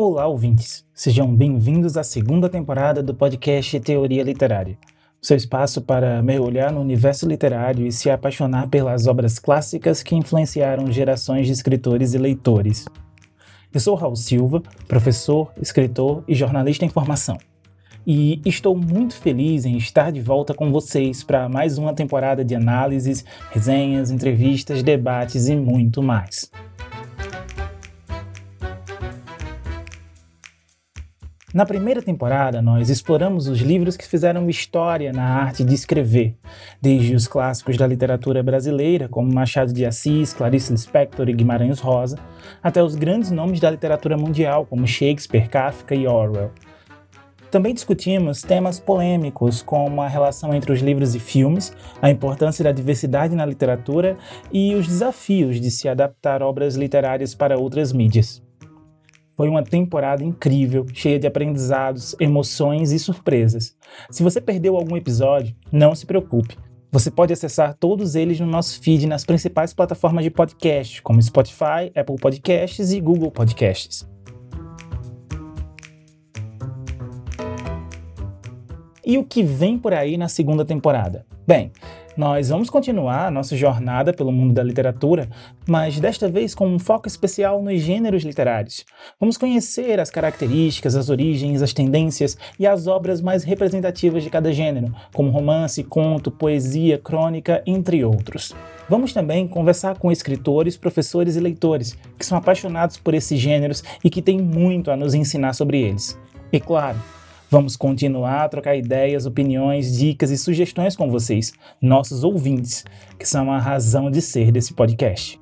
Olá, ouvintes! Sejam bem-vindos à segunda temporada do podcast Teoria Literária, seu espaço para mergulhar no universo literário e se apaixonar pelas obras clássicas que influenciaram gerações de escritores e leitores. Eu sou Raul Silva, professor, escritor e jornalista em formação. E estou muito feliz em estar de volta com vocês para mais uma temporada de análises, resenhas, entrevistas, debates e muito mais. Na primeira temporada, nós exploramos os livros que fizeram história na arte de escrever, desde os clássicos da literatura brasileira, como Machado de Assis, Clarice Lispector e Guimarães Rosa, até os grandes nomes da literatura mundial, como Shakespeare, Kafka e Orwell. Também discutimos temas polêmicos, como a relação entre os livros e filmes, a importância da diversidade na literatura e os desafios de se adaptar obras literárias para outras mídias. Foi uma temporada incrível, cheia de aprendizados, emoções e surpresas. Se você perdeu algum episódio, não se preocupe. Você pode acessar todos eles no nosso feed nas principais plataformas de podcast, como Spotify, Apple Podcasts e Google Podcasts. E o que vem por aí na segunda temporada? Bem, nós vamos continuar nossa jornada pelo mundo da literatura, mas desta vez com um foco especial nos gêneros literários. Vamos conhecer as características, as origens, as tendências e as obras mais representativas de cada gênero, como romance, conto, poesia, crônica, entre outros. Vamos também conversar com escritores, professores e leitores que são apaixonados por esses gêneros e que têm muito a nos ensinar sobre eles. E claro, Vamos continuar a trocar ideias, opiniões, dicas e sugestões com vocês, nossos ouvintes, que são a razão de ser desse podcast.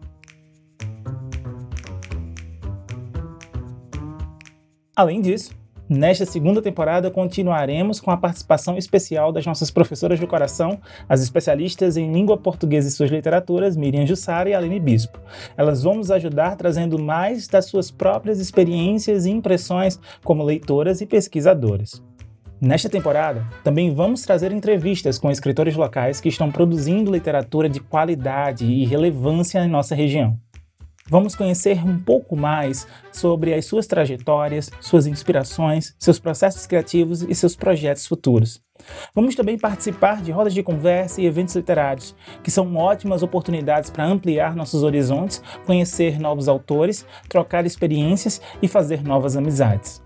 Além disso, Nesta segunda temporada, continuaremos com a participação especial das nossas professoras do coração, as especialistas em língua portuguesa e suas literaturas, Miriam Jussara e Aline Bispo. Elas vão nos ajudar trazendo mais das suas próprias experiências e impressões como leitoras e pesquisadoras. Nesta temporada, também vamos trazer entrevistas com escritores locais que estão produzindo literatura de qualidade e relevância em nossa região. Vamos conhecer um pouco mais sobre as suas trajetórias, suas inspirações, seus processos criativos e seus projetos futuros. Vamos também participar de rodas de conversa e eventos literários, que são ótimas oportunidades para ampliar nossos horizontes, conhecer novos autores, trocar experiências e fazer novas amizades.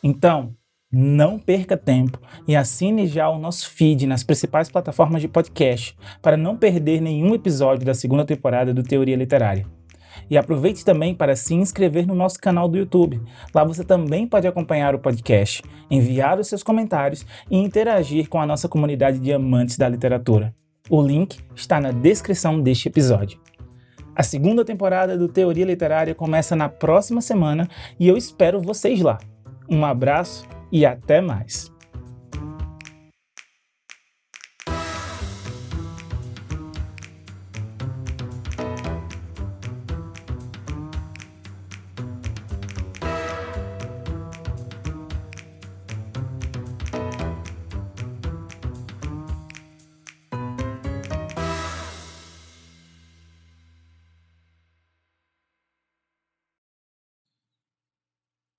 Então, não perca tempo e assine já o nosso feed nas principais plataformas de podcast para não perder nenhum episódio da segunda temporada do Teoria Literária. E aproveite também para se inscrever no nosso canal do YouTube. Lá você também pode acompanhar o podcast, enviar os seus comentários e interagir com a nossa comunidade de amantes da literatura. O link está na descrição deste episódio. A segunda temporada do Teoria Literária começa na próxima semana e eu espero vocês lá. Um abraço e até mais!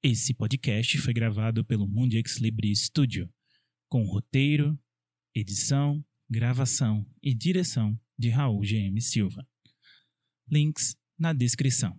Esse podcast foi gravado pelo Mundi Ex Libri Studio, com roteiro, edição, gravação e direção de Raul GM Silva. Links na descrição.